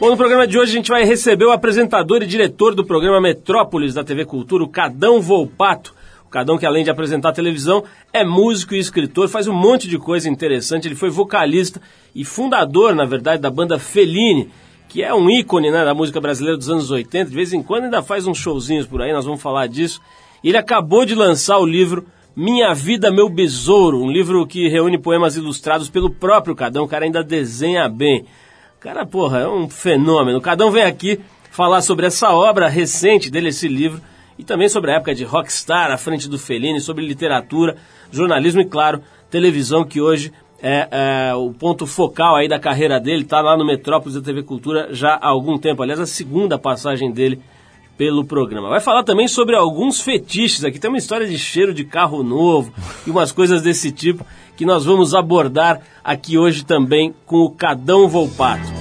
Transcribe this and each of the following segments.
Bom, no programa de hoje a gente vai receber o apresentador e diretor do programa Metrópolis da TV Cultura, o Cadão Volpato. O Cadão, que além de apresentar televisão, é músico e escritor, faz um monte de coisa interessante. Ele foi vocalista e fundador, na verdade, da banda Feline, que é um ícone né, da música brasileira dos anos 80. De vez em quando ainda faz uns showzinhos por aí, nós vamos falar disso. Ele acabou de lançar o livro Minha Vida, Meu Besouro, um livro que reúne poemas ilustrados pelo próprio Cadão. O cara ainda desenha bem. Cara, porra, é um fenômeno. Cada um vem aqui falar sobre essa obra recente dele, esse livro, e também sobre a época de rockstar à frente do Fellini, sobre literatura, jornalismo e, claro, televisão, que hoje é, é o ponto focal aí da carreira dele. Está lá no Metrópolis da TV Cultura já há algum tempo. Aliás, a segunda passagem dele pelo programa. Vai falar também sobre alguns fetiches. Aqui tem uma história de cheiro de carro novo e umas coisas desse tipo que nós vamos abordar aqui hoje também com o Cadão Volpato.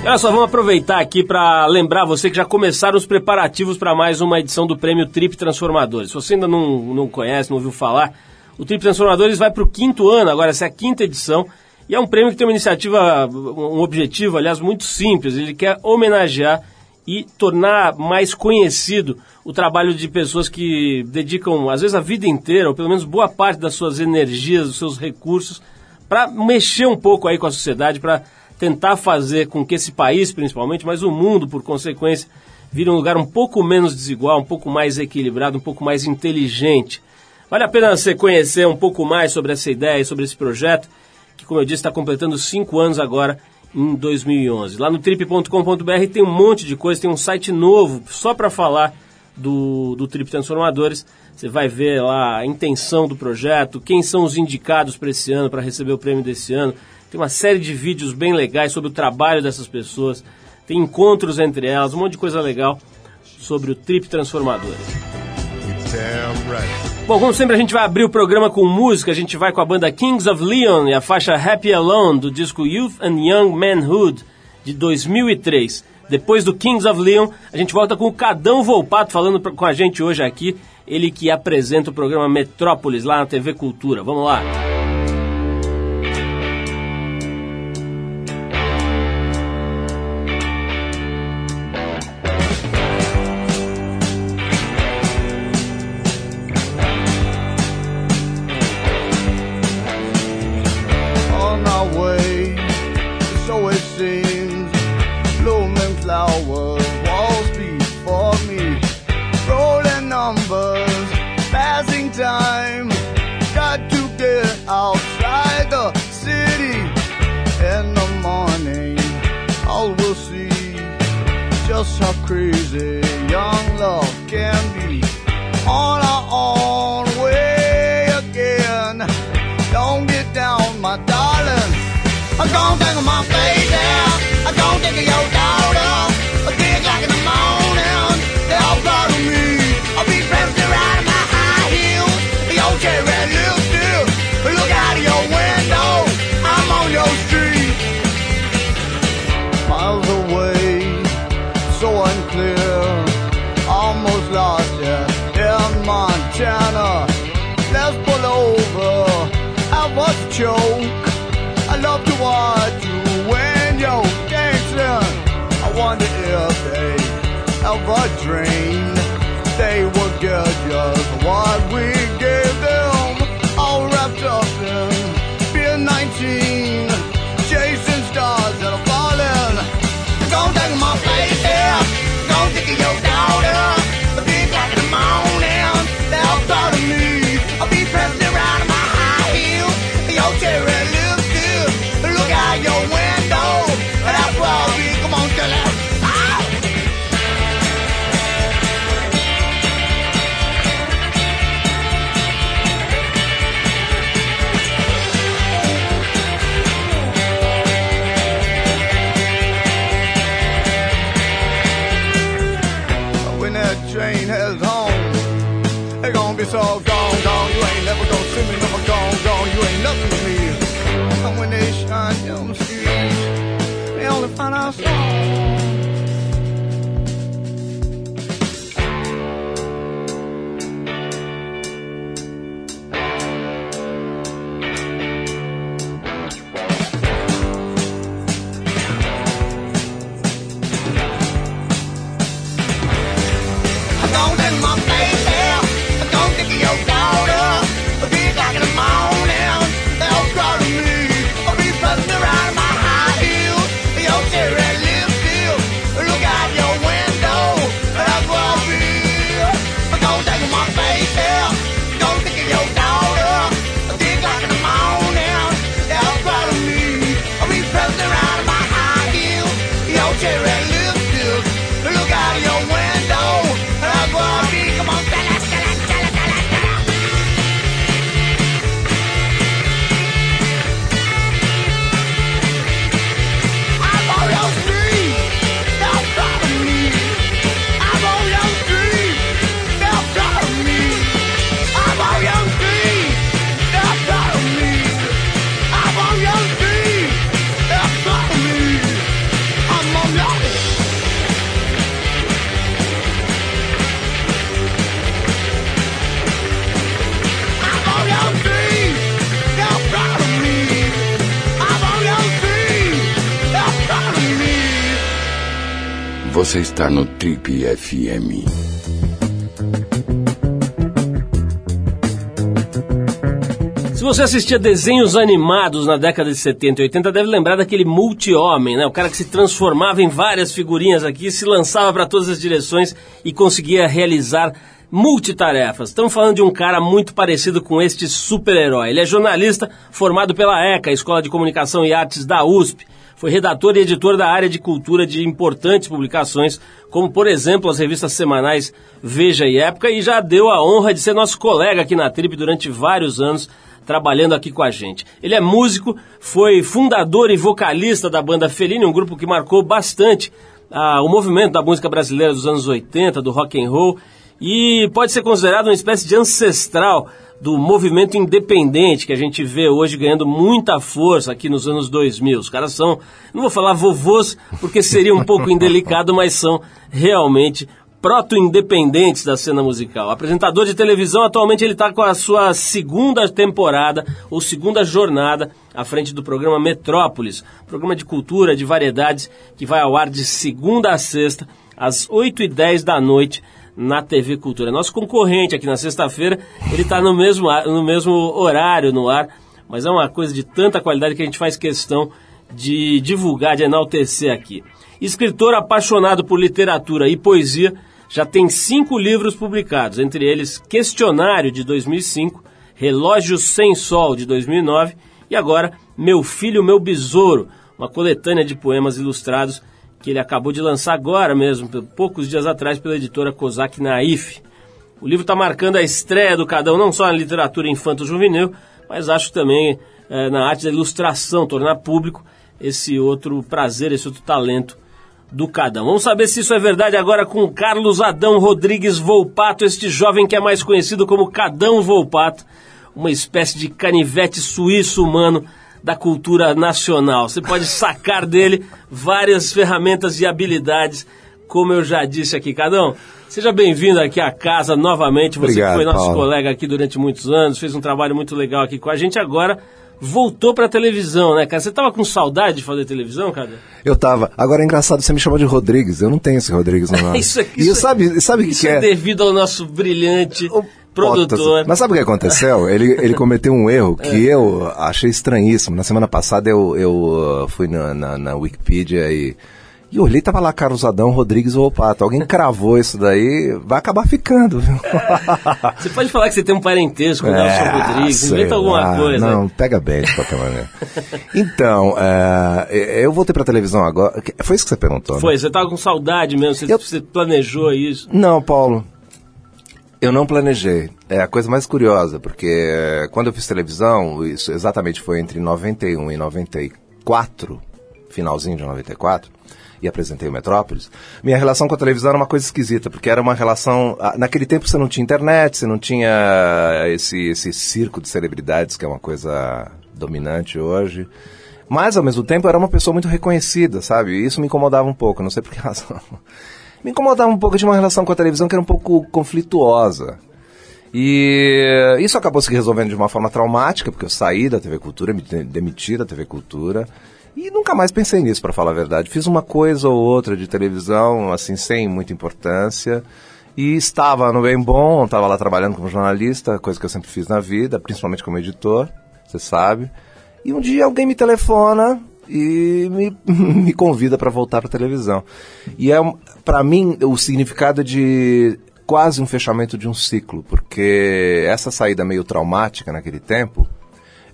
Olha só, vamos aproveitar aqui para lembrar você que já começaram os preparativos para mais uma edição do Prêmio Trip Transformadores. Se você ainda não, não conhece, não ouviu falar, o Trip Transformadores vai para o quinto ano, agora essa é a quinta edição, e é um prêmio que tem uma iniciativa, um objetivo, aliás, muito simples. Ele quer homenagear e tornar mais conhecido o trabalho de pessoas que dedicam, às vezes, a vida inteira, ou pelo menos boa parte das suas energias, dos seus recursos, para mexer um pouco aí com a sociedade, para tentar fazer com que esse país, principalmente, mas o mundo, por consequência, vire um lugar um pouco menos desigual, um pouco mais equilibrado, um pouco mais inteligente. Vale a pena você conhecer um pouco mais sobre essa ideia, sobre esse projeto, que, como eu disse, está completando cinco anos agora em 2011. Lá no trip.com.br tem um monte de coisa, tem um site novo só para falar do, do Trip Transformadores. Você vai ver lá a intenção do projeto, quem são os indicados para esse ano, para receber o prêmio desse ano. Tem uma série de vídeos bem legais sobre o trabalho dessas pessoas. Tem encontros entre elas, um monte de coisa legal sobre o Trip Transformadores. Bom, como sempre a gente vai abrir o programa com música, a gente vai com a banda Kings of Leon e a faixa Happy Alone do disco Youth and Young Manhood de 2003. Depois do Kings of Leon, a gente volta com o Cadão Volpato falando com a gente hoje aqui, ele que apresenta o programa Metrópolis lá na TV Cultura. Vamos lá. miles away, so unclear. off. Você está no Trip FM. Se você assistia desenhos animados na década de 70 e 80, deve lembrar daquele multi-homem, né? O cara que se transformava em várias figurinhas aqui, se lançava para todas as direções e conseguia realizar multitarefas. Estamos falando de um cara muito parecido com este super-herói. Ele é jornalista formado pela ECA, Escola de Comunicação e Artes da USP. Foi redator e editor da área de cultura de importantes publicações, como por exemplo as revistas semanais Veja e Época, e já deu a honra de ser nosso colega aqui na Trip durante vários anos, trabalhando aqui com a gente. Ele é músico, foi fundador e vocalista da banda Feline, um grupo que marcou bastante ah, o movimento da música brasileira dos anos 80, do rock and roll, e pode ser considerado uma espécie de ancestral do movimento independente que a gente vê hoje ganhando muita força aqui nos anos 2000. Os caras são, não vou falar vovôs, porque seria um pouco indelicado, mas são realmente proto-independentes da cena musical. Apresentador de televisão, atualmente ele está com a sua segunda temporada, ou segunda jornada, à frente do programa Metrópolis, programa de cultura, de variedades, que vai ao ar de segunda a sexta, às 8 e 10 da noite, na TV Cultura. Nosso concorrente aqui na sexta-feira, ele está no mesmo, no mesmo horário no ar, mas é uma coisa de tanta qualidade que a gente faz questão de divulgar, de enaltecer aqui. Escritor apaixonado por literatura e poesia, já tem cinco livros publicados, entre eles Questionário de 2005, Relógio Sem Sol de 2009 e agora Meu Filho, Meu Besouro, uma coletânea de poemas ilustrados que ele acabou de lançar agora mesmo, poucos dias atrás, pela editora Kozak Naif. O livro está marcando a estreia do Cadão, não só na literatura infanto-juvenil, mas acho também é, na arte da ilustração, tornar público esse outro prazer, esse outro talento do Cadão. Vamos saber se isso é verdade agora com Carlos Adão Rodrigues Volpato, este jovem que é mais conhecido como Cadão Volpato, uma espécie de canivete suíço humano da cultura nacional. Você pode sacar dele várias ferramentas e habilidades, como eu já disse aqui. Cadão, seja bem-vindo aqui à casa novamente. Você Obrigado, foi nosso Paulo. colega aqui durante muitos anos, fez um trabalho muito legal aqui com a gente. Agora voltou pra televisão, né, cara? Você tava com saudade de fazer televisão, cara? Eu tava. Agora é engraçado, você me chama de Rodrigues. Eu não tenho esse Rodrigues no nome. Isso aqui- e isso- sabe, sabe o que, Isso que é é? devido ao nosso brilhante O produtor. Mas sabe o que aconteceu? Ele, ele cometeu um erro que É. eu achei estranhíssimo. Na semana passada eu, eu uh, fui na, na, na Wikipedia e, e olhei, tava lá Carlos Adão Rodrigues Volpato. Alguém cravou isso daí, vai acabar ficando. viu? Você pode falar que você tem um parentesco com o Nelson Rodrigues, É, inventa alguma lá. coisa. Não, pega bem de qualquer maneira. Então, é, eu voltei pra televisão agora. Foi isso que você perguntou? né? Foi, você tava com saudade mesmo, você, Eu- você planejou isso. Não, Paulo. Eu não planejei. É a coisa mais curiosa, porque eh, quando eu fiz televisão, isso exatamente foi entre 91 e 94, finalzinho de 94, e apresentei o Metrópolis, minha relação com a televisão era uma coisa esquisita, porque era uma relação. ah, Naquele tempo você não tinha internet, você não tinha esse, esse circo de celebridades que é uma coisa dominante hoje. Mas, ao mesmo tempo, eu era uma pessoa muito reconhecida, sabe? E isso me incomodava um pouco, não sei por que razão. Me incomodava um pouco de uma relação com a televisão que era um pouco conflituosa. E isso acabou se resolvendo de uma forma traumática, porque eu saí da TV Cultura, me de- demiti da TV Cultura. E nunca mais pensei nisso, para falar a verdade. Fiz uma coisa ou outra de televisão, assim, sem muita importância. E estava no bem bom, estava lá trabalhando como jornalista, coisa que eu sempre fiz na vida, principalmente como editor, você sabe. E um dia alguém me telefona e me, me convida para voltar para televisão. E é, para mim, o significado de quase um fechamento de um ciclo, porque essa saída meio traumática naquele tempo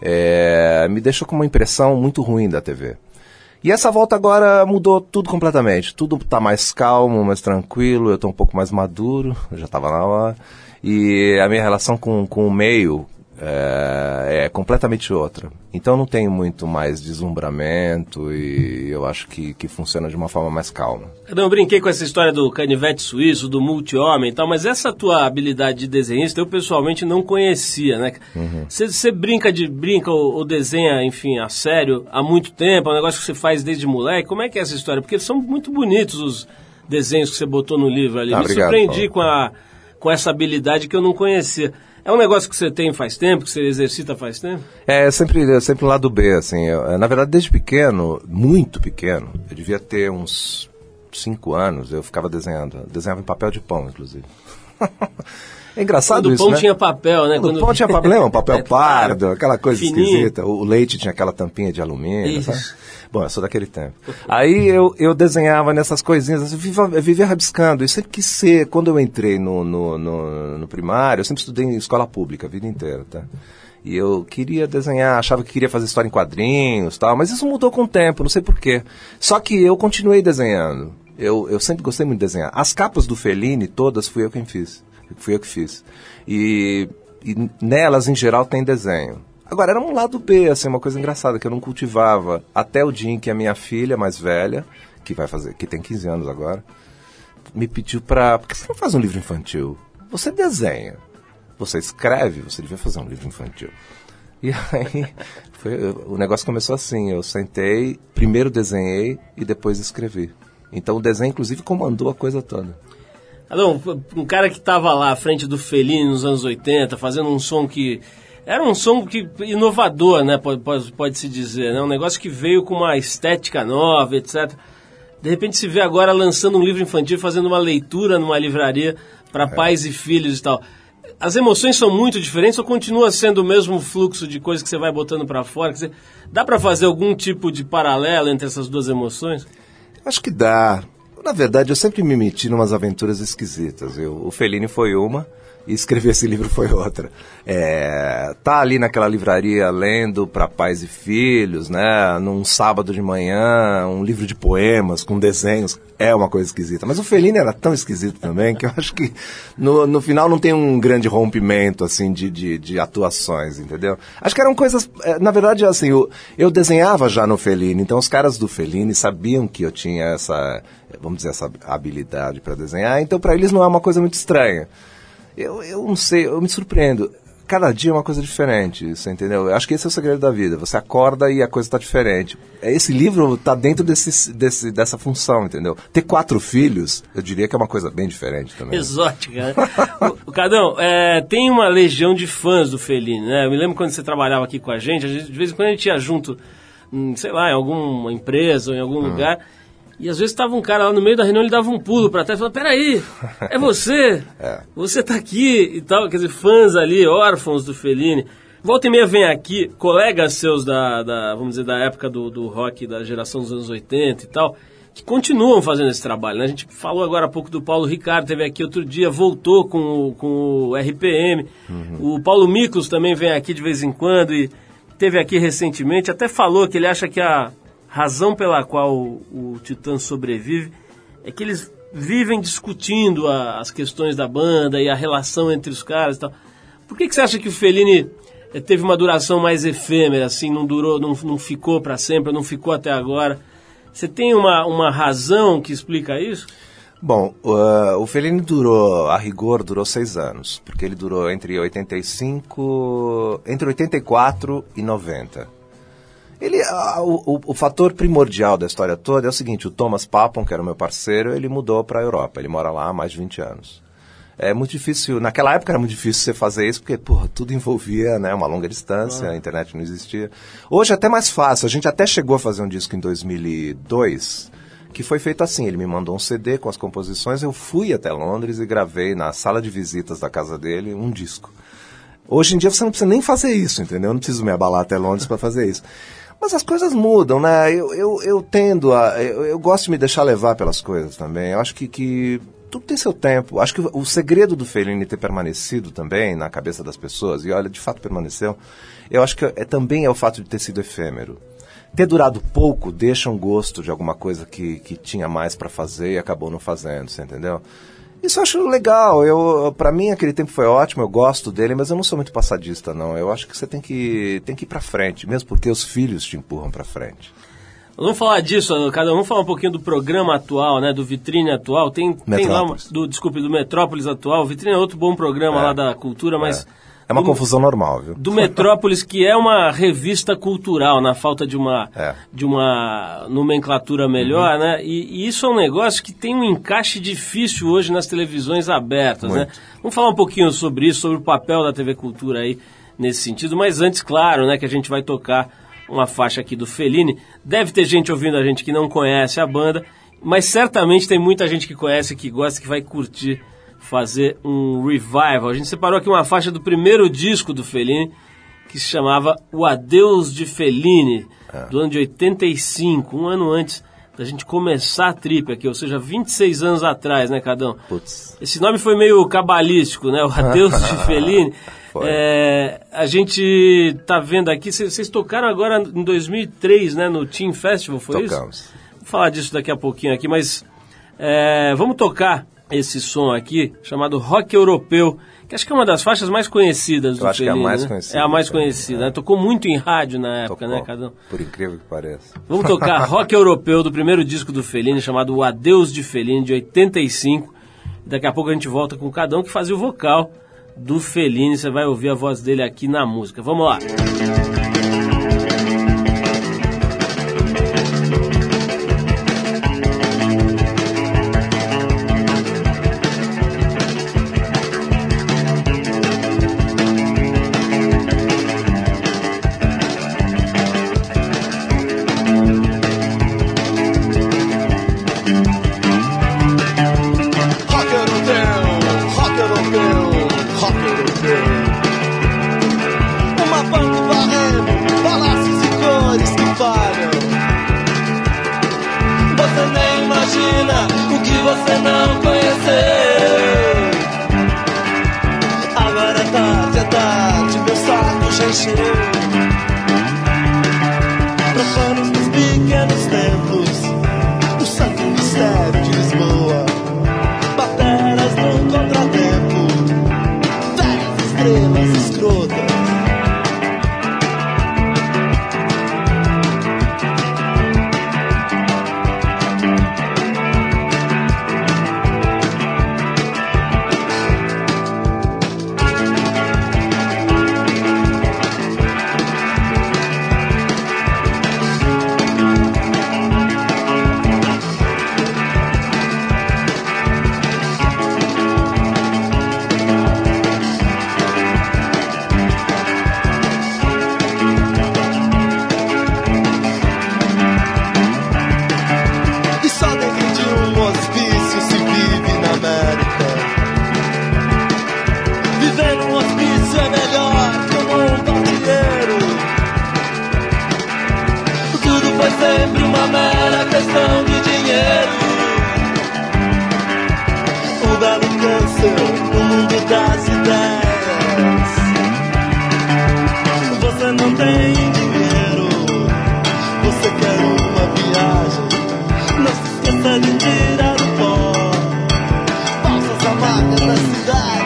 é, me deixou com uma impressão muito ruim da TV. E essa volta agora mudou tudo completamente. Tudo tá mais calmo, mais tranquilo, eu tô um pouco mais maduro, já tava na hora. E a minha relação com, com o meio é, é completamente outra. Então não tenho muito mais deslumbramento e eu acho que, que funciona de uma forma mais calma. Eu brinquei com essa história do canivete suíço, do multi-homem e tal, mas essa tua habilidade de desenhista eu pessoalmente não conhecia, né? Você você brinca de brinca ou, ou desenha, enfim, a sério há muito tempo, é um negócio que você faz desde moleque. Como é que é essa história? Porque são muito bonitos os desenhos que você botou no livro ali. Ah, Me obrigado, surpreendi Paulo. com, a, com essa habilidade que eu não conhecia. É um negócio que você tem faz tempo, que você exercita faz tempo? É sempre, é sempre um lado B, assim. Eu, na verdade, desde pequeno, muito pequeno, eu devia ter uns cinco anos, eu ficava desenhando. Desenhava em papel de pão, inclusive. É engraçado Quando o isso, pão né? tinha papel, né? Quando o pão tinha papel, lembra? Papel É, pardo, aquela coisa Fininho. esquisita. O leite tinha aquela tampinha de alumínio, Isso. sabe? Bom, eu sou daquele tempo. Aí eu, eu desenhava nessas coisinhas, eu vivia, eu vivia rabiscando. Eu sempre quis ser, quando eu entrei no, no, no, no primário, eu sempre estudei em escola pública a vida inteira, tá? E eu queria desenhar, achava que queria fazer história em quadrinhos tal, mas isso mudou com o tempo, não sei porquê. Só que eu continuei desenhando. Eu, eu sempre gostei muito de desenhar. As capas do Fellini, todas, fui eu quem fiz. Fui eu que fiz. E, e nelas, em geral, tem desenho. Agora, era um lado B, assim, uma coisa engraçada, que eu não cultivava. Até o dia em que a minha filha mais velha, que vai fazer, que tem 15 anos agora, me pediu pra. Por que você não faz um livro infantil? Você desenha. Você escreve, você devia fazer um livro infantil. E aí, foi- o negócio começou assim: eu sentei, primeiro desenhei e depois escrevi. Então o desenho, inclusive, comandou a coisa toda. Adão, um cara que estava lá à frente do Fellini nos anos 80, fazendo um som que. Era um som que inovador, né? Pode, pode, pode se dizer, né? Um negócio que veio com uma estética nova, etc. De repente se vê agora lançando um livro infantil, fazendo uma leitura numa livraria para pais e filhos e tal. As emoções são muito diferentes ou continua sendo o mesmo fluxo de coisas que você vai botando para fora? Dá para fazer algum tipo de paralelo entre essas duas emoções? Acho que dá. Na verdade, eu sempre me meti em umas aventuras esquisitas. Eu, o Fellini foi uma e escrever esse livro foi outra. É, tá ali naquela livraria lendo para pais e filhos, né? Num sábado de manhã, um livro de poemas com desenhos. É uma coisa esquisita. Mas o Fellini era tão esquisito também que eu acho que no, no final não tem um grande rompimento assim de, de, de atuações, entendeu? Acho que eram coisas. é, Na verdade, assim, eu, eu desenhava já no Fellini, então os caras do Fellini sabiam que eu tinha essa, vamos dizer, essa habilidade para desenhar, então para eles não é uma coisa muito estranha. Eu, eu não sei, eu me surpreendo. Cada dia é uma coisa diferente, você entendeu? Eu acho que esse é o segredo da vida. Você acorda e a coisa está diferente. Esse livro está dentro desse, desse, dessa função, entendeu? Ter quatro filhos, eu diria que é uma coisa bem diferente também. Exótica, né? o, o Cadão, é, tem uma legião de fãs do Fellini, né? Eu me lembro quando você trabalhava aqui com a gente, a gente de vez em quando a gente ia junto, hum, sei lá, em alguma empresa ou em algum lugar, e às vezes estava um cara lá no meio da reunião, ele dava um pulo para trás e falava, peraí, é você, você tá aqui e tal, quer dizer, fãs ali, órfãos do Fellini. Volta e meia vem aqui, colegas seus da, da vamos dizer, da época do, do rock, da geração dos anos 80 e tal, que continuam fazendo esse trabalho. Né? A gente falou agora há pouco do Paulo Ricardo, teve aqui outro dia, voltou com o, com o RPM. O Paulo Miklos também vem aqui de vez em quando e teve aqui recentemente, até falou que ele acha que a razão pela qual o, o Titã sobrevive é que eles vivem discutindo a- as questões da banda e a relação entre os caras e tal. Por que, que você acha que o Fellini eh, teve uma duração mais efêmera, assim, não durou, não, não ficou para sempre, não ficou até agora? Você tem uma, uma razão que explica isso? Bom, uh, o Fellini durou, a rigor, durou seis anos, porque ele durou entre 85, entre 84 e 90. Ele, ah, o, o- fator primordial da história toda é o seguinte, o Thomas Papon, que era o meu parceiro, ele mudou para a Europa, ele mora lá há mais de 20 anos. É muito difícil, naquela época era muito difícil você fazer isso, porque, porra, tudo envolvia, né, uma longa distância, a internet não existia. Hoje é até mais fácil, a gente até chegou a fazer um disco em 2002, que foi feito assim, ele me mandou um CD com as composições, eu fui até Londres e gravei na sala de visitas da casa dele um disco. Hoje em dia você não precisa nem fazer isso, entendeu? Eu não preciso me abalar até Londres para fazer isso. Mas as coisas mudam, né? Eu, eu, eu tendo a. Eu, eu gosto de me deixar levar pelas coisas também. Eu acho que, que tudo tem seu tempo. Acho que o, o segredo do Fellini ter permanecido também na cabeça das pessoas, e olha, de fato permaneceu, eu acho que é, também é o fato de ter sido efêmero. Ter durado pouco deixa um gosto de alguma coisa que, que tinha mais para fazer e acabou não fazendo, você entendeu? Isso eu acho legal. Eu, para mim aquele tempo foi ótimo, eu gosto dele, mas eu não sou muito passadista não. Eu acho que você tem que tem que ir para frente, mesmo porque os filhos te empurram para frente. Vamos falar disso, cada vamos falar um pouquinho do programa atual, né, do Vitrine atual. Tem, tem lá, do, desculpe, do Metrópolis atual. Vitrine é outro bom programa lá da cultura, mas... É uma do- confusão normal, viu? do Metrópolis, que é uma revista cultural, na falta de uma, É. de uma nomenclatura melhor, né? E, e isso é um negócio que tem um encaixe difícil hoje nas televisões abertas, né? Vamos falar um pouquinho sobre isso, sobre o papel da TV Cultura aí nesse sentido, mas antes, claro, né, que a gente vai tocar uma faixa aqui do Fellini. Deve ter gente ouvindo a gente que não conhece a banda, mas certamente tem muita gente que conhece, que gosta, que vai curtir fazer um revival. A gente separou aqui uma faixa do primeiro disco do Fellini, que se chamava O Adeus de Fellini, é. do ano de 85, um ano antes da gente começar a trip aqui, ou seja, 26 anos atrás, né, Cadão? Putz. Esse nome foi meio cabalístico, né? O Adeus de Fellini. É, a gente tá vendo aqui, vocês tocaram agora em 2003, né, no Team Festival, foi Tocamos. isso? Vou falar disso daqui a pouquinho aqui, mas é, vamos tocar esse som aqui, chamado Rock Europeu, que acho que é uma das faixas mais conhecidas do Eu acho Fellini, que é a mais né? conhecida. É a mais conhecida, né? Tocou muito em rádio na época, Tocou, né, Cadão? Por incrível que pareça. Vamos tocar Rock Europeu do primeiro disco do Fellini, chamado O Adeus de Fellini, de 85. Daqui a pouco a gente volta com o Cadão, que fazia o vocal do Fellini. Você vai ouvir a voz dele aqui na música. Vamos lá. Rock o que você não conheceu. Agora é tarde, é tarde, meu saco já encheu. die.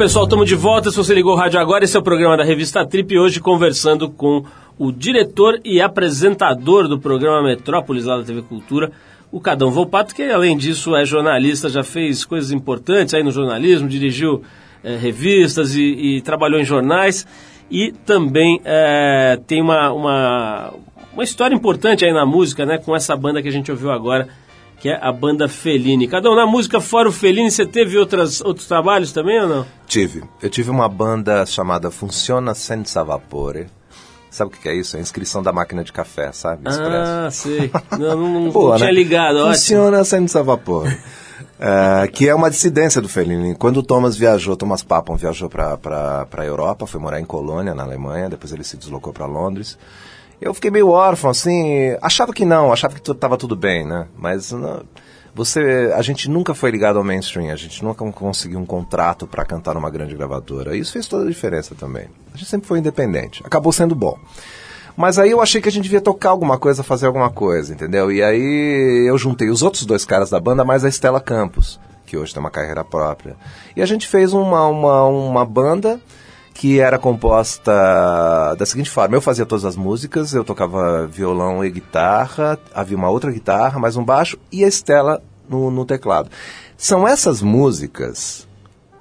Pessoal, estamos de volta. Se você ligou o rádio agora, esse é o programa da revista Trip. Hoje conversando com o diretor e apresentador do programa Metrópolis lá da TV Cultura, o Cadão Volpato, que além disso é jornalista, já fez coisas importantes aí no jornalismo, dirigiu eh, revistas e, e trabalhou em jornais. E também é, tem uma, uma, uma história importante aí na música, né? Com essa banda que a gente ouviu agora, que é a banda Fellini. Cada um na música fora o Fellini, você teve outras, outros trabalhos também ou não? Tive. Eu tive uma banda chamada Funciona Senza Vapore. Sabe o que é isso? É a inscrição da máquina de café, sabe? Expresso. Ah, sei. Não, não, não Boa, tinha né? ligado, ótimo. Funciona senza vapore. É, que é uma dissidência do Fellini. Quando o Thomas viajou, Thomas Papon viajou para a Europa, foi morar em Colônia, na Alemanha, depois ele se deslocou para Londres. Eu fiquei meio órfão, assim, achava que não, achava que estava tudo bem, né? Mas não, você, a gente nunca foi ligado ao mainstream, a gente nunca conseguiu um contrato para cantar numa grande gravadora. Isso fez toda a diferença também. A gente sempre foi independente. Acabou sendo bom. Mas aí eu achei que a gente devia tocar alguma coisa, fazer alguma coisa, entendeu? E aí eu juntei os outros dois caras da banda, mais a Estela Campos, que hoje tem uma carreira própria. E a gente fez uma, uma, uma banda que era composta da seguinte forma: eu fazia todas as músicas, eu tocava violão e guitarra, havia uma outra guitarra, mais um baixo, e a Estela no, no teclado. São essas músicas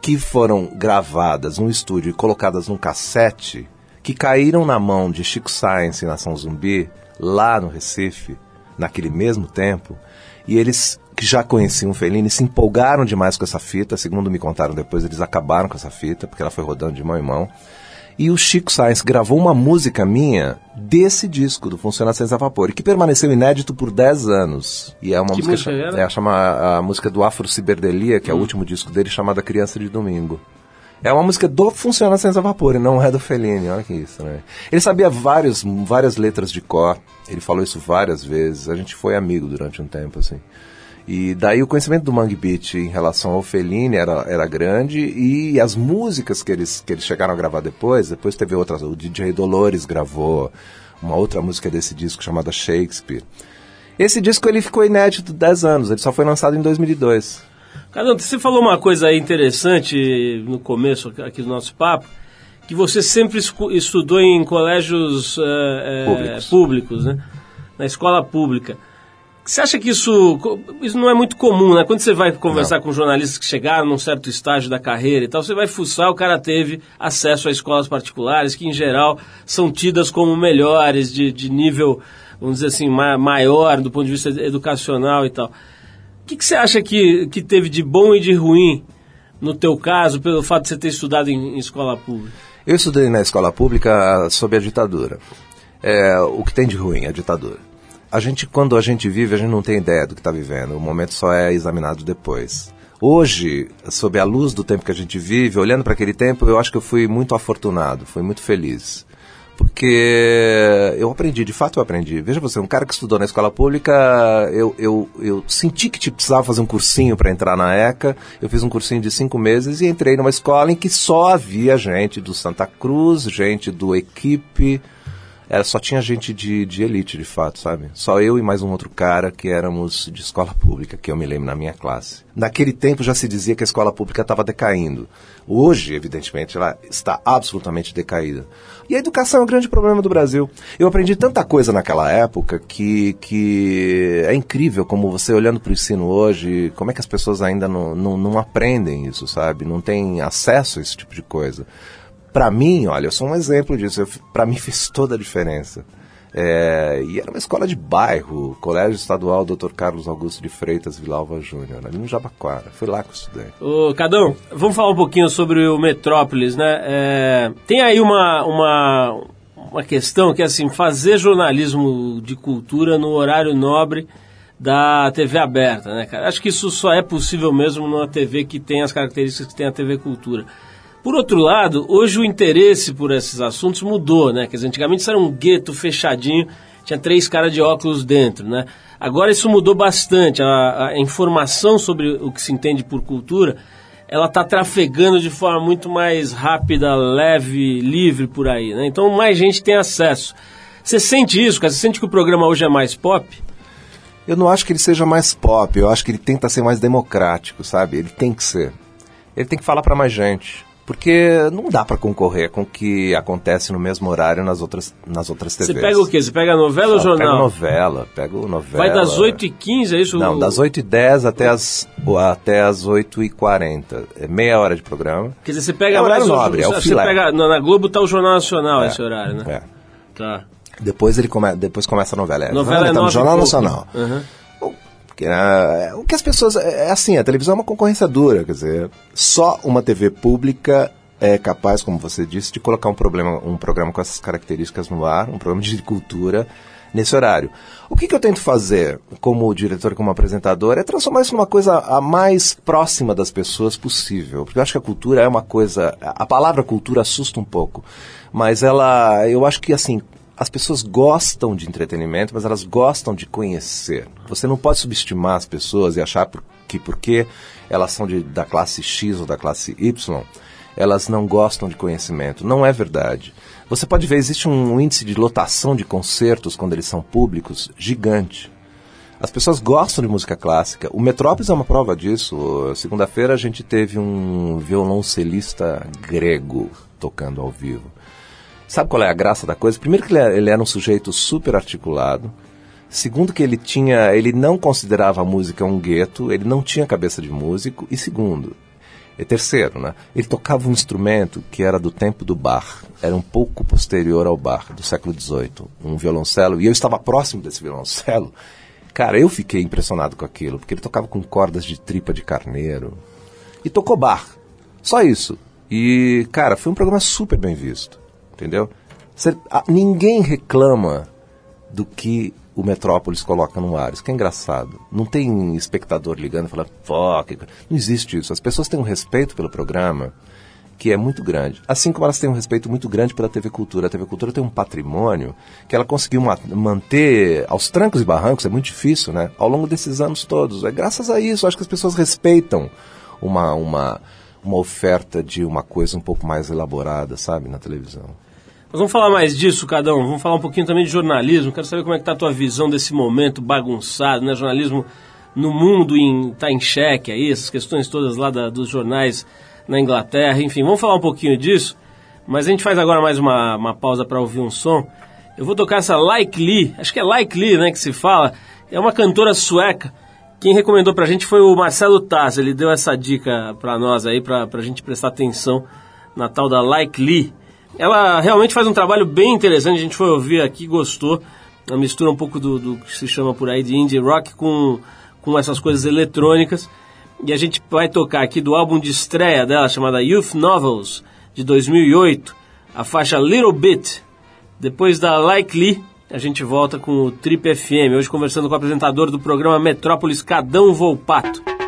que foram gravadas no estúdio e colocadas num cassete que caíram na mão de Chico Science e Nação Zumbi, lá no Recife, naquele mesmo tempo, e eles que já conheciam o Fellini se empolgaram demais com essa fita, segundo me contaram depois, eles acabaram com essa fita, porque ela foi rodando de mão em mão. E o Chico Sainz gravou uma música minha desse disco, do Funciona Sem Vapor, que permaneceu inédito por 10 anos. E é uma Que música, música é, chama a música do Afro Ciberdelia, que é o último disco dele, chamada Criança de Domingo. É uma música do Funciona Sem Vapor, e não é do Fellini, olha que isso, né? Ele sabia vários, várias letras de cor, ele falou isso várias vezes, a gente foi amigo durante um tempo, assim. E daí o conhecimento do Mangue Beat em relação ao Fellini era, era grande e as músicas que eles, que eles chegaram a gravar depois, depois teve outras, o DJ Dolores gravou uma outra música desse disco chamada Shakespeare. Esse disco ele ficou inédito 10 anos, ele só foi lançado em 2002. Cada você falou uma coisa interessante no começo aqui do nosso papo, que você sempre estudou em colégios eh, Públicos. públicos, né? Na escola pública. Você acha que isso, isso não é muito comum, né? Quando você vai conversar com jornalistas que chegaram num certo estágio da carreira e tal, você vai fuçar, o cara teve acesso a escolas particulares que, em geral, são tidas como melhores, de, de nível, vamos dizer assim, ma- maior do ponto de vista educacional e tal. O que, que você acha que, que teve de bom e de ruim no teu caso, pelo fato de você ter estudado em, em escola pública? Eu estudei na escola pública sob a ditadura. É, o que tem de ruim, a ditadura. A gente, quando a gente vive, a gente não tem ideia do que está vivendo. O momento só é examinado depois. Hoje, sob a luz do tempo que a gente vive, olhando para aquele tempo, eu acho que eu fui muito afortunado, fui muito feliz. Porque eu aprendi, de fato eu aprendi. Veja você, um cara que estudou na escola pública, eu, eu, eu senti que precisava fazer um cursinho para entrar na ECA. Eu fiz um cursinho de cinco meses e entrei numa escola em que só havia gente do Santa Cruz, gente do Equipe. Era, só tinha gente de, de elite, de fato, sabe? Só eu e mais um outro cara que éramos de escola pública, que eu me lembro na minha classe. Naquele tempo já se dizia que a escola pública estava decaindo. Hoje, evidentemente, ela está absolutamente decaída. E a educação é um grande problema do Brasil. Eu aprendi tanta coisa naquela época que, que é incrível como você olhando para o ensino hoje, como é que as pessoas ainda não, não, não aprendem isso, sabe? Não têm acesso a esse tipo de coisa. Para mim, olha, eu sou um exemplo disso. Para mim fez toda a diferença. É, e era uma escola de bairro, Colégio Estadual Dr. Carlos Augusto de Freitas Vilalva Júnior, ali no Jabaquara. Foi lá que eu estudei. Ô, Cadão, vamos falar um pouquinho sobre o Metrópolis, né? É, tem aí uma, uma, uma questão que é assim, fazer jornalismo de cultura no horário nobre da TV aberta, né, cara? Acho que isso só é possível mesmo numa TV que tem as características que tem a TV Cultura. Por outro lado, hoje o interesse por esses assuntos mudou, né? Quer dizer, antigamente isso era um gueto fechadinho, tinha três caras de óculos dentro, né? Agora isso mudou bastante. A, a informação sobre o que se entende por cultura, ela está trafegando de forma muito mais rápida, leve, livre por aí, né? Então mais gente tem acesso. Você sente isso, cara? Você sente que o programa hoje é mais pop? Eu não acho que ele seja mais pop, eu acho que ele tenta ser mais democrático, sabe? Ele tem que ser. Ele tem que falar para mais gente. Porque não dá para concorrer com o que acontece no mesmo horário nas outras, nas outras TVs. Você pega o quê? Você pega a novela ou Só Pego jornal? novela, pego novela. Vai das 8h15, é isso? Não, O- das 8h10 até as, até as 8h40. É meia hora de programa. Quer dizer, você pega É horário mais o- nobre, é o você filé. pega, na, Globo tá o Jornal Nacional É. esse horário, né? É. Tá. Depois ele come, depois começa a novela. É, Novela é tá no nove e Jornal. Nacional. Uhum. O que, é, o que as pessoas. É assim, a televisão é uma concorrência dura, quer dizer, só uma TV pública é capaz, como você disse, de colocar um, problema, um programa com essas características no ar, um programa de cultura, nesse horário. O que, que eu tento fazer como diretor, como apresentador, é transformar isso numa coisa a mais próxima das pessoas possível. Porque eu acho que a cultura é uma coisa. A palavra cultura assusta um pouco. Mas ela. Eu acho que assim. As pessoas gostam de entretenimento, mas elas gostam de conhecer. Você não pode subestimar as pessoas e achar que porque elas são de, da classe X ou da classe Y, elas não gostam de conhecimento. Não é verdade. Você pode ver, existe um índice de lotação de concertos quando eles são públicos gigante. As pessoas gostam de música clássica. O Metrópolis é uma prova disso. Segunda-feira a gente teve um violoncelista grego tocando ao vivo. Sabe qual é a graça da coisa? Primeiro que ele era, ele era um sujeito super articulado. Segundo que ele tinha, ele não considerava a música um gueto, ele não tinha cabeça de músico. E segundo, e terceiro, né? Ele tocava um instrumento que era do tempo do Bach, era um pouco posterior ao Bach, do século XVIII, um violoncelo. E eu estava próximo desse violoncelo. Cara, eu fiquei impressionado com aquilo, porque ele tocava com cordas de tripa de carneiro. E tocou Bach. Só isso. E, cara, foi um programa super bem visto. Entendeu? A- ninguém reclama do que o Metrópolis coloca no ar. Isso que é engraçado. Não tem espectador ligando e falando, co-". não existe isso. As pessoas têm um respeito pelo programa que é muito grande. Assim como elas têm um respeito muito grande pela TV Cultura. A TV Cultura tem um patrimônio que ela conseguiu ma- manter aos trancos e barrancos, é muito difícil, né? Ao longo desses anos todos. É graças a isso, acho que as pessoas respeitam uma, uma, uma oferta de uma coisa um pouco mais elaborada, sabe, na televisão. Nós vamos falar mais disso, Cadão. Vamos falar um pouquinho também de jornalismo. Quero saber como é que tá a tua visão desse momento bagunçado, né? Jornalismo no mundo em, tá em xeque aí, essas questões todas lá da- dos jornais na Inglaterra. Enfim, vamos falar um pouquinho disso. Mas a gente faz agora mais uma, uma pausa para ouvir um som. Eu vou tocar essa Like Lee, acho que é Like Lee, né, que se fala. É uma cantora sueca. Quem recomendou pra gente foi o Marcelo Taz. Ele deu essa dica pra nós aí, pra, pra gente prestar atenção na tal da Like Lee. Ela realmente faz um trabalho bem interessante, a gente foi ouvir aqui, gostou. Ela mistura um pouco do, do que se chama por aí de indie rock com, com essas coisas eletrônicas. E a gente vai tocar aqui do álbum de estreia dela, chamada Youth Novels, de 2008, a faixa Little Bit. Depois da Like Lee, a gente volta com o Trip FM, hoje conversando com o apresentador do programa Metrópolis, Cadão Volpato.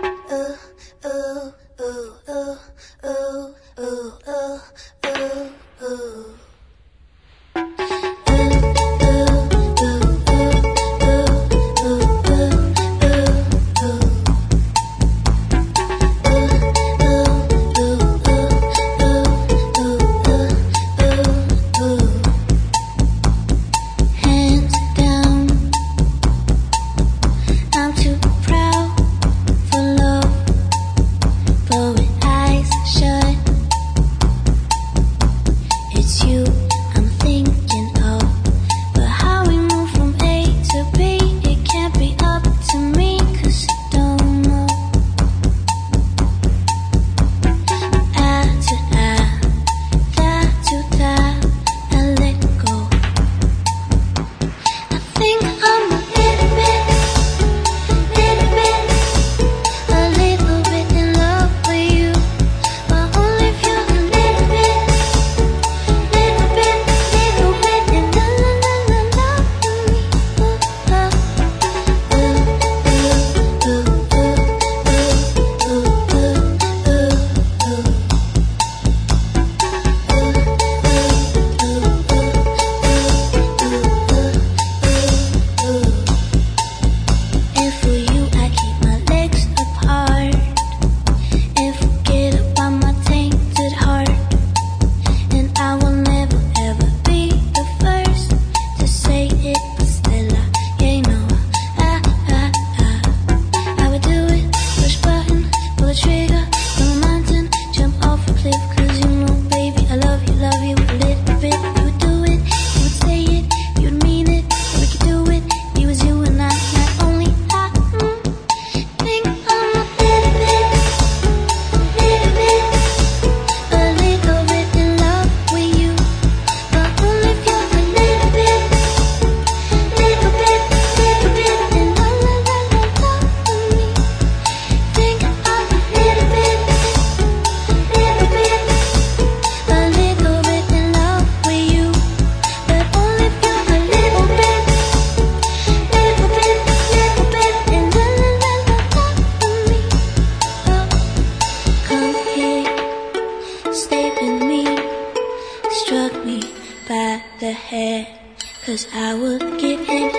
Cause I would give anything,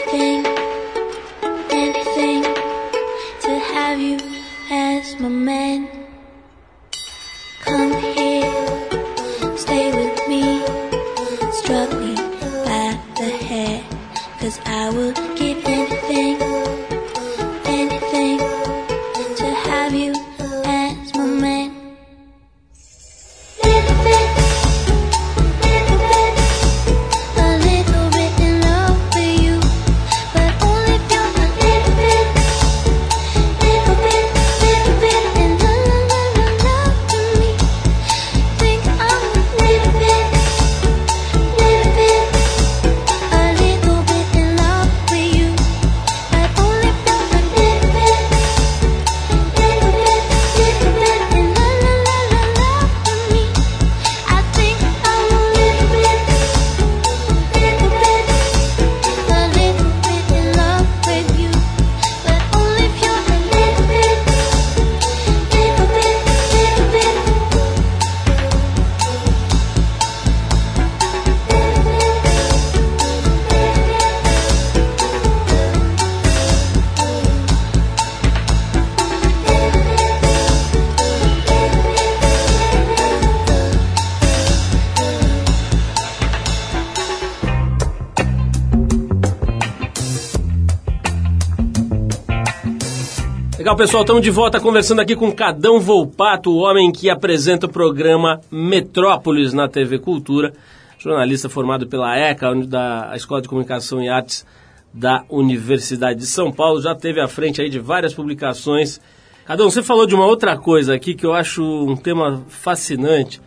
Legal, pessoal, estamos de volta conversando aqui com Cadão Volpato, o homem que apresenta o programa Metrópolis na TV Cultura, jornalista formado pela ECA, da Escola de Comunicação e Artes da Universidade de São Paulo, já teve à frente aí de várias publicações. Cadão, você falou de uma outra coisa aqui que eu acho um tema fascinante,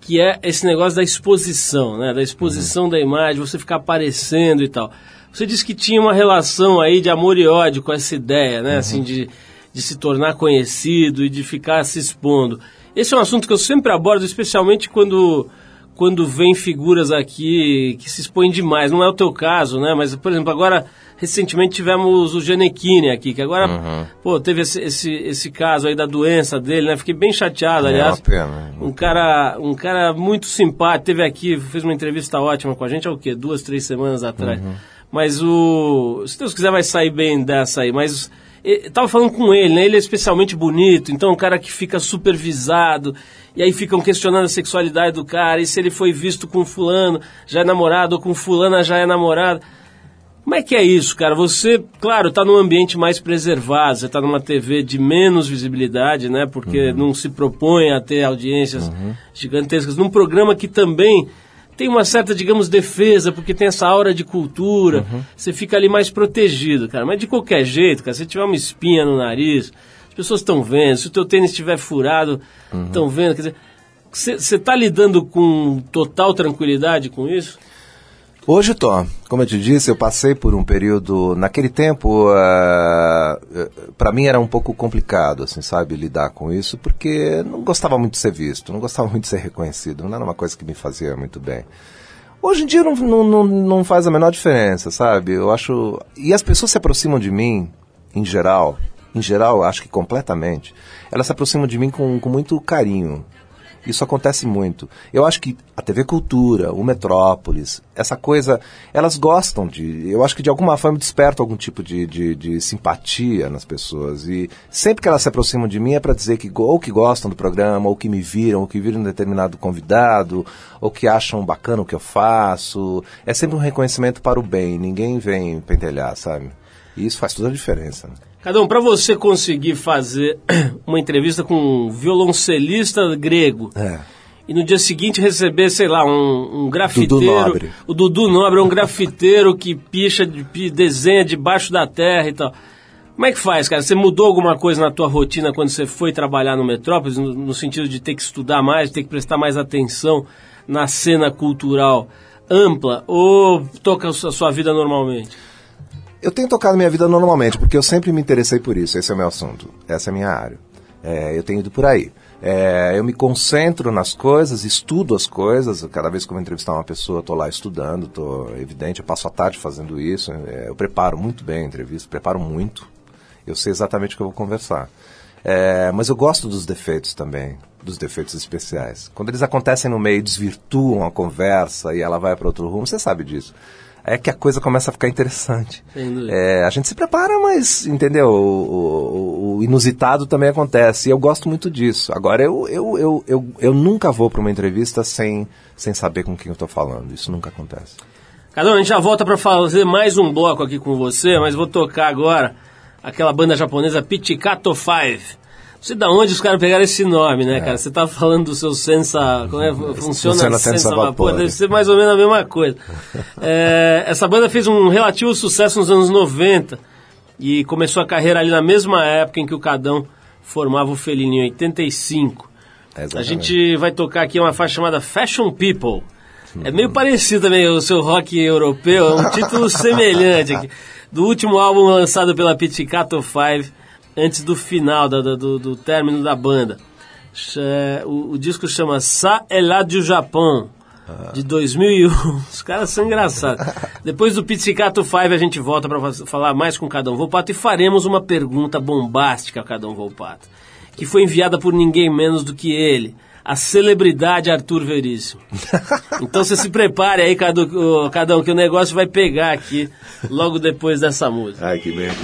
que é esse negócio da exposição, né? Da exposição da imagem, você ficar aparecendo e tal. Você disse que tinha uma relação aí de amor e ódio com essa ideia, né? Assim, de, de se tornar conhecido e de ficar se expondo. Esse é um assunto que eu sempre abordo, especialmente quando, quando vem figuras aqui que se expõem demais. Não é o teu caso, né? Mas, por exemplo, agora, recentemente tivemos o Genequine aqui, que agora, pô, teve esse, esse, esse caso aí da doença dele, né? Fiquei bem chateado, É uma aliás. pena. Um cara, um cara muito simpático, teve aqui, fez uma entrevista ótima com a gente, há o quê? Duas, três semanas atrás. Mas o. Se Deus quiser, vai sair bem dessa aí. Mas eu tava falando com ele, né? Ele é especialmente bonito, então é um cara que fica supervisado, e aí ficam questionando a sexualidade do cara, e se ele foi visto com fulano, já é namorado, ou com fulana já é namorada. Como é que é isso, cara? Você, claro, está num ambiente mais preservado, você está numa TV de menos visibilidade, né? Porque não se propõe a ter audiências gigantescas. Num programa que também tem uma certa, digamos, defesa, porque tem essa aura de cultura, você fica ali mais protegido, cara. Mas de qualquer jeito, cara, se tiver uma espinha no nariz, as pessoas estão vendo, se o teu tênis estiver furado, estão vendo. Quer dizer, você está lidando com total tranquilidade com isso? Hoje tô. Como eu te disse, eu passei por um período. Naquele tempo, para mim era um pouco complicado, assim, sabe, lidar com isso, porque não gostava muito de ser visto, não gostava muito de ser reconhecido, não era uma coisa que me fazia muito bem. Hoje em dia não, não, não, não faz a menor diferença, sabe? Eu acho. E as pessoas se aproximam de mim, em geral, em geral, acho que completamente, elas se aproximam de mim com, com muito carinho. Isso acontece muito. Eu acho que a TV Cultura, o Metrópolis, essa coisa, elas gostam de. Eu acho que de alguma forma desperta algum tipo de, de, de simpatia nas pessoas. E sempre que elas se aproximam de mim é para dizer que ou que gostam do programa, ou que me viram, ou que viram um determinado convidado, ou que acham bacana o que eu faço. É sempre um reconhecimento para o bem. Ninguém vem pentelhar, sabe? E isso faz toda a diferença. né? Cadão, para você conseguir fazer uma entrevista com um violoncelista grego É. e no dia seguinte receber, sei lá, um, um grafiteiro. Dudu Nobre. O Dudu Nobre é um grafiteiro que picha, de- desenha debaixo da terra e tal. Como é que faz, cara? Você mudou alguma coisa na tua rotina quando você foi trabalhar no Metrópolis, no, no sentido de ter que estudar mais, ter que prestar mais atenção na cena cultural ampla ou toca a sua vida normalmente? Eu tenho tocado minha vida normalmente, porque eu sempre me interessei por isso. Esse é o meu assunto. Essa é a minha área. É, eu tenho ido por aí. É, eu me concentro nas coisas, estudo as coisas. Cada vez que eu vou entrevistar uma pessoa, estou lá estudando, estou evidente, eu passo a tarde fazendo isso. É, eu preparo muito bem a entrevista, preparo muito. Eu sei exatamente o que eu vou conversar. É, mas eu gosto dos defeitos também, dos defeitos especiais. Quando eles acontecem no meio, desvirtuam a conversa e ela vai para outro rumo, você sabe disso. É que a coisa começa a ficar interessante. É, a gente se prepara, mas, entendeu? O, o- o inusitado também acontece. E eu gosto muito disso. Agora, eu, eu, eu, eu, eu nunca vou para uma entrevista sem, sem saber com quem eu estou falando. Isso nunca acontece. Cadão, a gente já volta pra fazer mais um bloco aqui com você, mas vou tocar agora aquela banda japonesa Pizzicato Five. Não sei da onde os caras pegaram esse nome, né, cara? Você tá falando do seu sensa... Como é? Funciona, Funciona sensa vapor. vapore. Deve ser mais ou menos a mesma coisa. É, essa banda fez um relativo sucesso nos anos 90 e começou a carreira ali na mesma época em que o Cadão formava o Felino, em 85. É, A exatamente. gente vai tocar aqui uma faixa chamada Fashion People. É meio parecido também o seu rock europeu, é um título semelhante aqui. Do último álbum lançado pela Pizzicato 5, antes do final, da- do, do término da banda. Ch- O, o disco chama Sa é lá do Japão, de 2001. Os caras são engraçados. Depois do Pizzicato 5 a gente volta para falar mais com Cadão Volpato e faremos uma pergunta bombástica a Cadão Volpato, que foi enviada por ninguém menos do que ele, a celebridade Arthur Veríssimo. Então você se prepare aí, Cadão, que o negócio vai pegar aqui logo depois dessa música. Ai, que merda.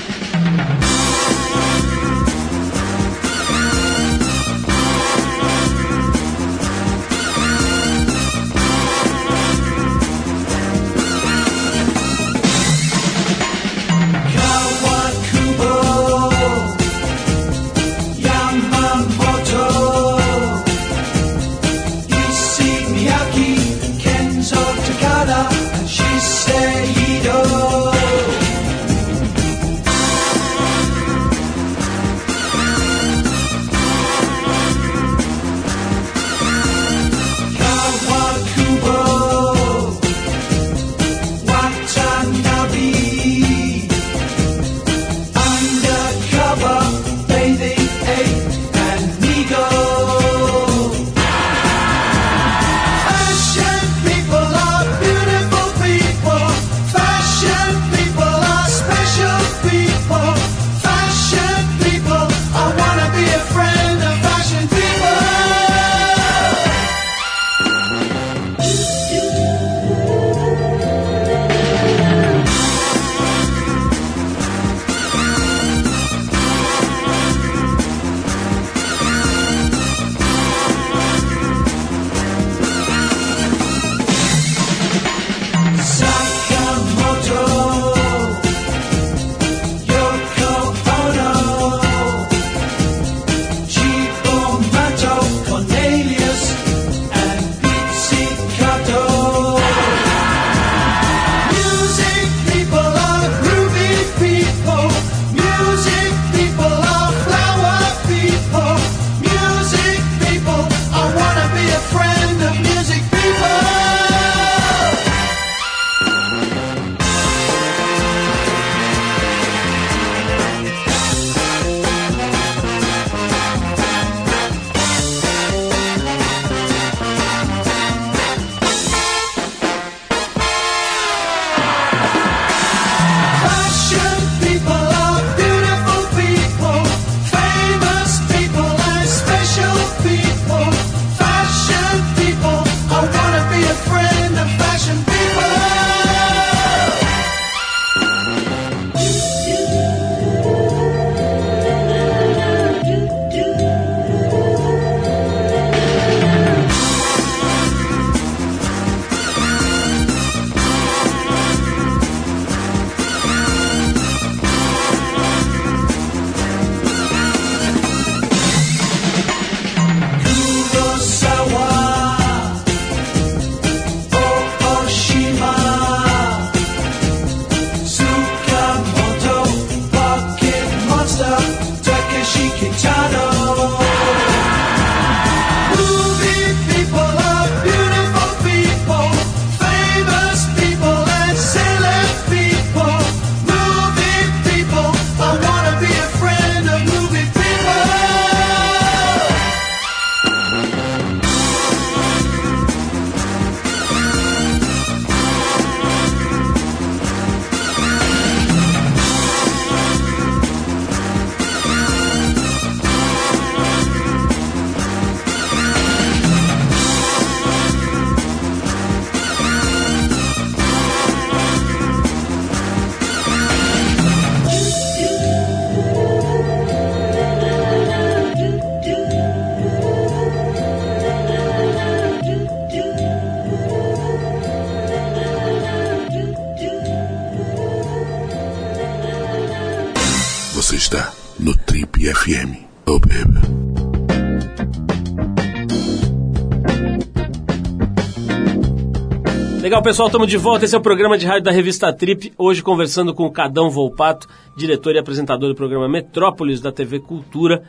Legal, pessoal, estamos de volta. Esse é o programa de rádio da revista Trip. Hoje conversando com o Cadão Volpato, diretor e apresentador do programa Metrópolis da TV Cultura.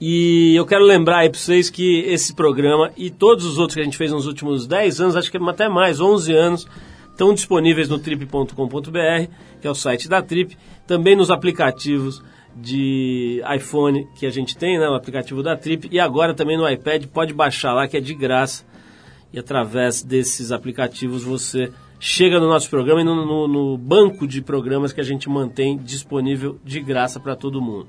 E eu quero lembrar aí para vocês que esse programa e todos os outros que a gente fez nos últimos 10 anos, acho que até mais, 11 anos, estão disponíveis no trip.com.br, que é o site da Trip, também nos aplicativos de iPhone que a gente tem, né, o aplicativo da Trip, e agora também no iPad, pode baixar lá que é de graça e através desses aplicativos você chega no nosso programa e no, no- no banco de programas que a gente mantém disponível de graça para todo mundo.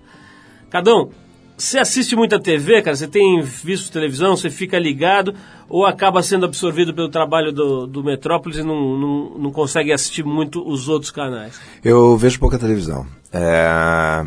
Cadão, você assiste muita TV, cara? Você tem visto televisão? Você fica ligado ou acaba sendo absorvido pelo trabalho do, do Metrópolis e não, não, não consegue assistir muito os outros canais? Eu vejo pouca televisão. É,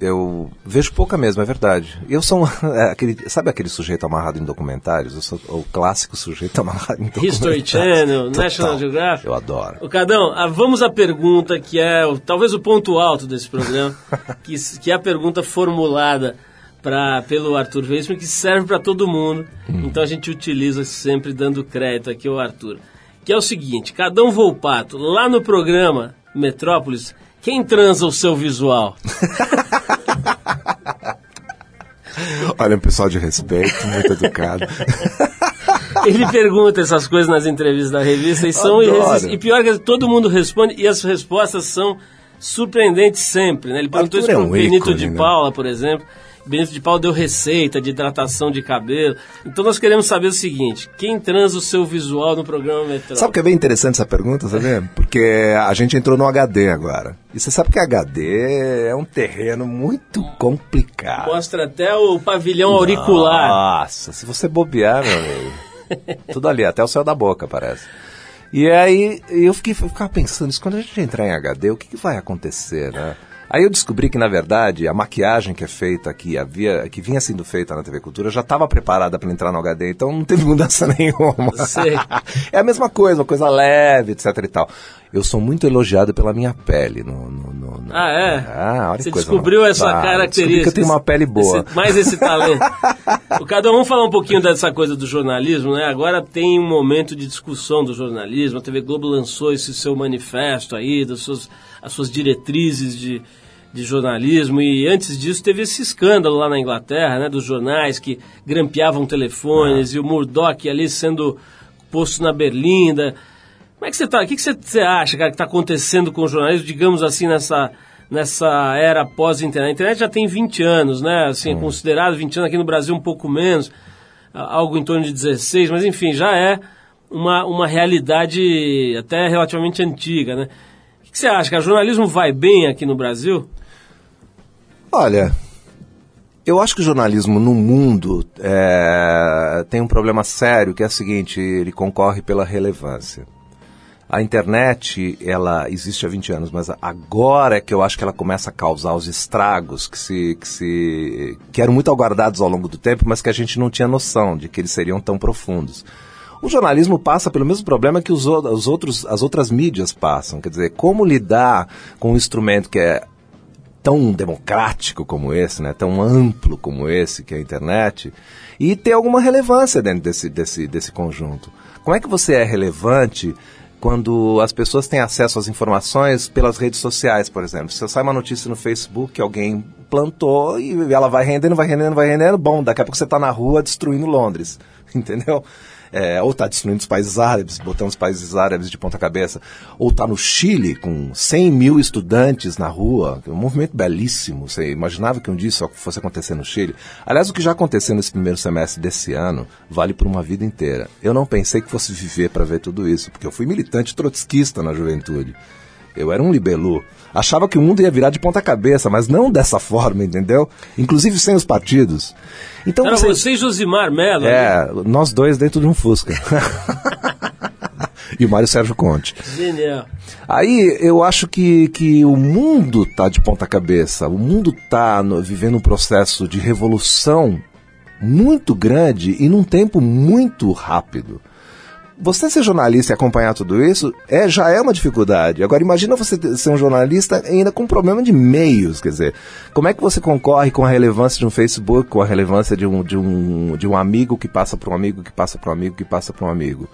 eu vejo pouca mesmo, é verdade. Eu sou um- é, aquele, sabe aquele sujeito amarrado em documentários? Eu sou o clássico sujeito amarrado em documentários. History Channel, Total. National Geographic. Eu adoro. O Cadão, ah, vamos à pergunta que é o- talvez o ponto alto desse programa, que, que é a pergunta formulada pra, pelo Arthur Weissman, que serve para todo mundo. Então a gente utiliza sempre dando crédito aqui ao Arthur. Que é o seguinte, Cadão Volpato, lá no programa Metrópolis, quem transa o seu visual? Olha, um pessoal de respeito, muito educado. Ele pergunta essas coisas nas entrevistas da revista e são irresistíveis. E pior que todo mundo responde e as respostas são surpreendentes sempre. Né? Ele perguntou Arthur isso é para um Benito ícone, de né? Paula, por exemplo. Benito de Paula deu receita de hidratação de cabelo. Então nós queremos saber o seguinte: quem transa o seu visual no programa Metrópole? Sabe o que é bem interessante essa pergunta, sabe? Porque a gente entrou no HD agora. E você sabe que HD é um terreno muito complicado. Mostra até o pavilhão auricular. Nossa, se você bobear, meu amigo. tudo ali, até o céu da boca, parece. E aí eu fiquei, eu ficava pensando, isso, quando a gente entrar em HD, o que, que vai acontecer, né? Aí eu descobri que, na verdade, a maquiagem que é feita aqui, havia, que vinha sendo feita na TV Cultura, já estava preparada para entrar no HD, então não teve mudança nenhuma. É a mesma coisa, uma coisa leve, etc e tal. Eu sou muito elogiado pela minha pele. No, no- no- no- Ah, é? Ah, olha Você que coisa descobriu essa Ah, característica. Que eu tenho uma pele boa. Esse- mais esse talento. o Cadão, vamos falar um pouquinho dessa coisa do jornalismo, né? Agora tem um momento de discussão do jornalismo. A TV Globo lançou esse seu manifesto aí, das suas, as suas diretrizes de, de jornalismo. E antes disso teve esse escândalo lá na Inglaterra, né? Dos jornais que grampeavam telefones e o Murdoch ali sendo posto na berlinda. Como é que você tá? O que, que você, você acha, cara, que está acontecendo com o jornalismo, digamos assim, nessa, nessa era pós-internet? A internet já tem 20 anos, né? Assim, é considerado 20 anos aqui no Brasil um pouco menos, algo em torno de 16, mas enfim, já é uma, uma realidade até relativamente antiga, né? Que, que você acha, cara? O jornalismo vai bem aqui no Brasil? Olha, eu acho que o jornalismo no mundo é, tem um problema sério que é o seguinte: ele concorre pela relevância. A internet, ela existe há 20 anos, mas agora é que eu acho que ela começa a causar os estragos que se, que se que eram muito aguardados ao longo do tempo, mas que a gente não tinha noção de que eles seriam tão profundos. O jornalismo passa pelo mesmo problema que os, os outros, as outras mídias passam. Quer dizer, como lidar com um instrumento que é tão democrático como esse, né, tão amplo como esse, que é a internet, e ter alguma relevância dentro desse, desse, desse conjunto. Como é que você é relevante quando as pessoas têm acesso às informações pelas redes sociais, por exemplo? Se sai uma notícia no Facebook que alguém plantou e ela vai rendendo, vai rendendo, vai rendendo, bom, daqui a pouco você está na rua destruindo Londres, entendeu? É, ou está destruindo os países árabes, botando os países árabes de ponta cabeça, ou está no Chile com 100 mil estudantes na rua, é um movimento belíssimo. Você imaginava que um dia isso fosse acontecer no Chile? Aliás, o que já aconteceu nesse primeiro semestre desse ano vale por uma vida inteira. Eu não pensei que fosse viver para ver tudo isso, porque eu fui militante trotskista na juventude. Eu era um libelu. Achava que o mundo ia virar de ponta cabeça, mas não dessa forma, entendeu? Inclusive sem os partidos. Então Era você... você e Josimar Mello. né? É, nós dois dentro de um Fusca. e o Mário Sérgio Conte. Genial. Aí eu acho que, que o mundo tá de ponta cabeça, o mundo tá no- vivendo um processo de revolução muito grande e num tempo muito rápido. Você ser jornalista e acompanhar tudo isso é, já é uma dificuldade. Agora, imagina você ser um jornalista ainda com problema de meios, quer dizer, como é que você concorre com a relevância de um Facebook, com a relevância de um, de um, de um amigo que passa para um amigo, que passa para um amigo, que passa para um amigo?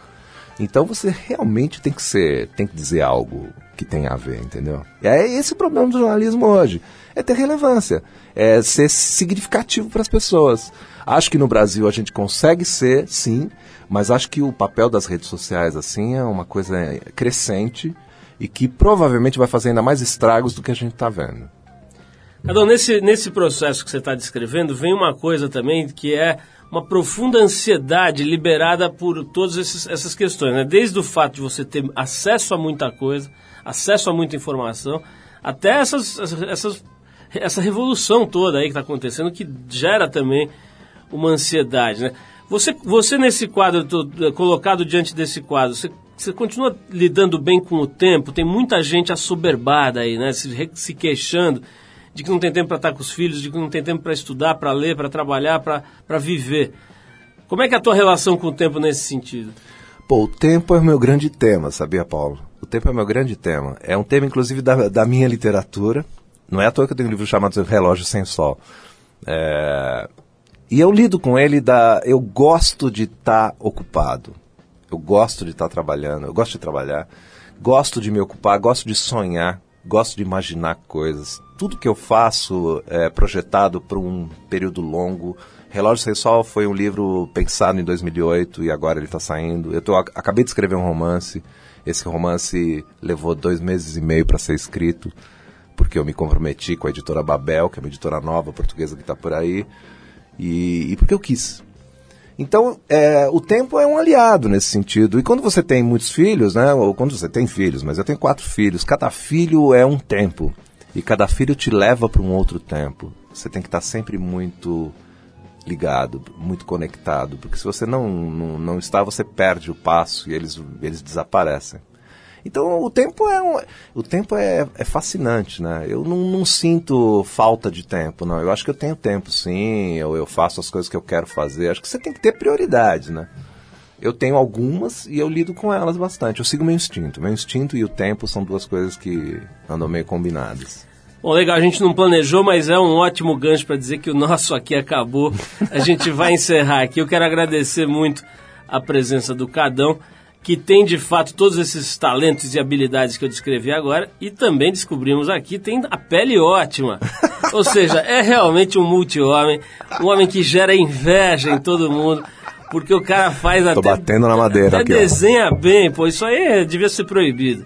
Então você realmente tem que ser, tem que dizer algo que tem a ver, entendeu? E é esse o problema do jornalismo hoje. É ter relevância, é ser significativo para as pessoas. Acho que no Brasil a gente consegue ser, sim, mas acho que o papel das redes sociais assim é uma coisa crescente e que provavelmente vai fazer ainda mais estragos do que a gente está vendo. Cadão, nesse, nesse processo que você está descrevendo, vem uma coisa também que é uma profunda ansiedade liberada por todas essas questões. Né? Desde o fato de você ter acesso a muita coisa, acesso a muita informação, até essas, essas- essa revolução toda aí que está acontecendo, que gera também uma ansiedade. Né? Você, você nesse quadro, to- colocado diante desse quadro, você, você continua lidando bem com o tempo? Tem muita gente assoberbada aí, né? se, se queixando de que não tem tempo para estar com os filhos, de que não tem tempo para estudar, para ler, para trabalhar, para viver. Como é que é a tua relação com o tempo nesse sentido? Pô, o tempo é o meu grande tema, sabia, Paulo? O tempo é o meu grande tema. É um tema, inclusive, da, da minha literatura. Não é à toa que eu tenho um livro chamado Relógio Sem Sol. É, E eu lido com ele da. Eu gosto de estar ocupado. Eu gosto de estar trabalhando. Eu gosto de trabalhar. Gosto de me ocupar. Gosto de sonhar. Gosto de imaginar coisas. Tudo que eu faço é projetado para um período longo. Relógio Sem Sol foi um livro pensado em 2008 e agora ele está saindo. Eu tô, acabei de escrever um romance. Esse romance levou dois meses e meio para ser escrito, porque eu me comprometi com a editora Babel, que é uma editora nova portuguesa que está por aí, e, e porque eu quis. Então, é, o tempo é um aliado nesse sentido. E quando você tem muitos filhos, né? Ou quando você tem filhos, mas eu tenho quatro filhos, cada filho é um tempo. E cada filho te leva para um outro tempo. Você tem que estar sempre muito ligado, muito conectado. Porque se você não, não, não está, você perde o passo e eles, eles desaparecem. Então o tempo é um, o tempo é, é fascinante, né? Eu não, não sinto falta de tempo, não. Eu acho que eu tenho tempo, sim. Eu, eu faço as coisas que eu quero fazer. Acho que você tem que ter prioridades, né? Eu tenho algumas e eu lido com elas bastante. Eu sigo meu instinto. Meu instinto e o tempo são duas coisas que andam meio combinadas. Bom, legal, a gente não planejou, mas é um ótimo gancho para dizer que o nosso aqui acabou. A gente vai encerrar aqui. Eu quero agradecer muito a presença do Cadão, que tem de fato todos esses talentos e habilidades que eu descrevi agora, e também descobrimos aqui tem a pele ótima. Ou seja, é realmente um multi-homem, um homem que gera inveja em todo mundo. Porque o cara faz Tô até. batendo na madeira até aqui, ó. desenha bem, pô. Isso aí devia ser proibido.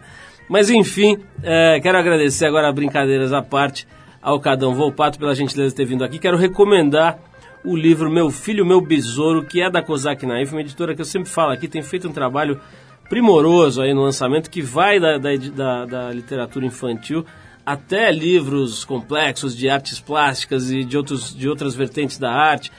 Mas enfim, é, quero agradecer agora, brincadeiras à parte, ao Cadão Volpato pela gentileza de ter vindo aqui. Quero recomendar o livro Meu Filho, Meu Besouro, que é da Kozak Naif, uma editora que eu sempre falo aqui, tem feito um trabalho primoroso aí no lançamento, que vai da, da, da- da literatura infantil até livros complexos de artes plásticas e de, outros, de outras vertentes da arte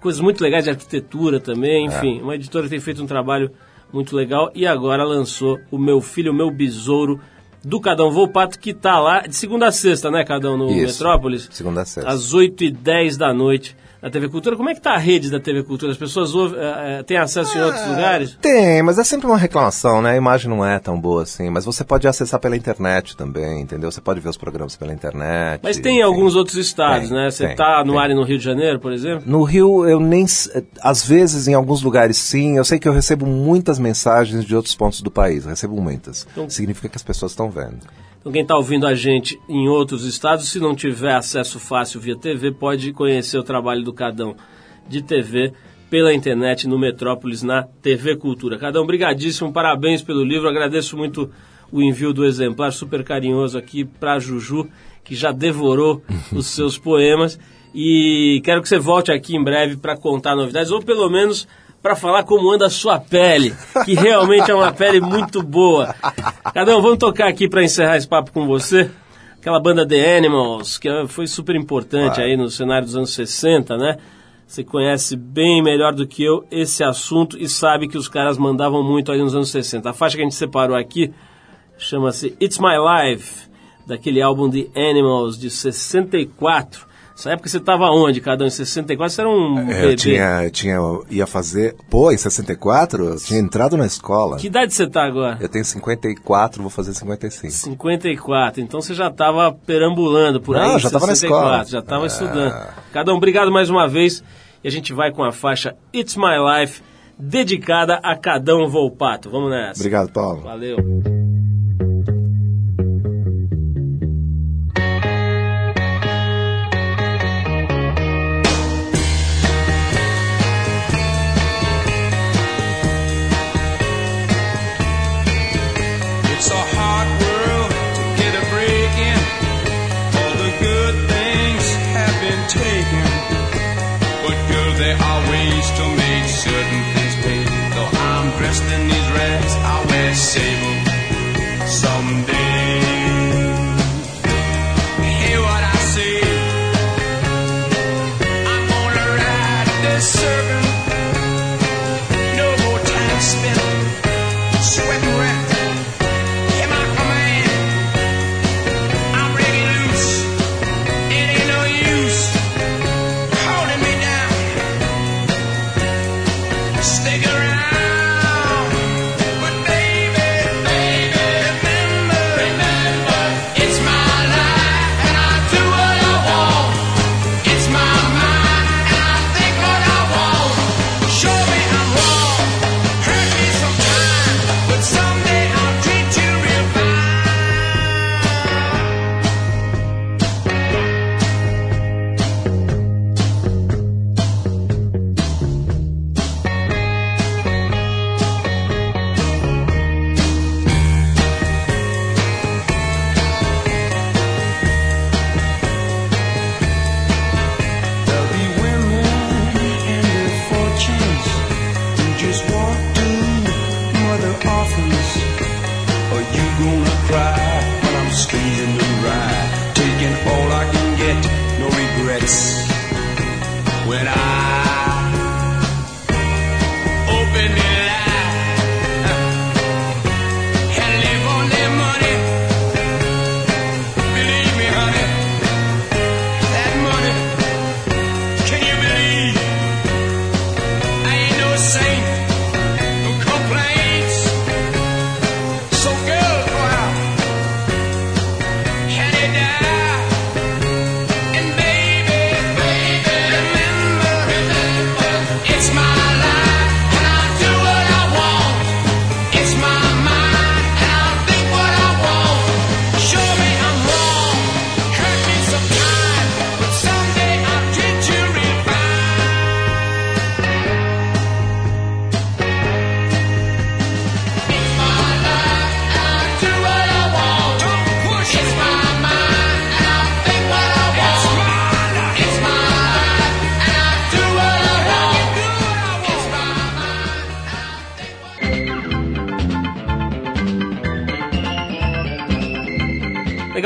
coisas muito legais de arquitetura também, enfim, uma editora que tem feito um trabalho muito legal e agora lançou o Meu Filho, Meu Besouro, do Cadão Volpato, que tá lá de segunda a sexta, né, Cadão, no Isso. Metrópolis? Segunda a sexta. Às 8 e 10 da noite, na TV Cultura. Como é que tá a rede da TV Cultura? As pessoas ouvem, eh, eh, têm acesso em outros lugares? Tem, mas é sempre uma reclamação, né? A imagem não é tão boa assim. Mas você pode acessar pela internet também, entendeu? Você pode ver os programas pela internet. Mas tem em enfim. alguns outros estados, Tem, né? Você tem, tá no tem. ar e no Rio de Janeiro, por exemplo? No Rio, eu nem. s- Às vezes, em alguns lugares, sim. Eu sei que eu recebo muitas mensagens de outros pontos do país. Recebo muitas. Então- Significa que as pessoas estão vendo. Então, quem está ouvindo a gente em outros estados, se não tiver acesso fácil via TV, pode conhecer o trabalho do Cadão de TV pela internet no Metrópolis, na TV Cultura. Cadão, brigadíssimo, parabéns pelo livro, agradeço muito o envio do exemplar super carinhoso aqui para Juju, que já devorou os seus poemas. E quero que você volte aqui em breve para contar novidades, ou pelo menos para falar como anda a sua pele, que realmente é uma pele muito boa. Cadão, vamos tocar aqui para encerrar esse papo com você. Aquela banda The Animals, que foi super importante aí no cenário dos anos 60, né? Você conhece bem melhor do que eu esse assunto e sabe que os caras mandavam muito aí nos anos 60. A faixa que a gente separou aqui chama-se It's My Life, daquele álbum The Animals de 64. Essa época você tava onde, cada um? Em 64 você era um É, bebê. Eu tinha, eu tinha, eu ia fazer. Pô, em 64, eu tinha entrado na escola. Que idade você tá agora? Eu tenho 54, vou fazer 55. 54, então você já estava perambulando por aí. Não, em já tava na 64, escola. Já estava estudando. Cada um, obrigado mais uma vez. E a gente vai com a faixa It's My Life, dedicada a Cadão Volpato. Vamos nessa. Obrigado, Paulo. Valeu.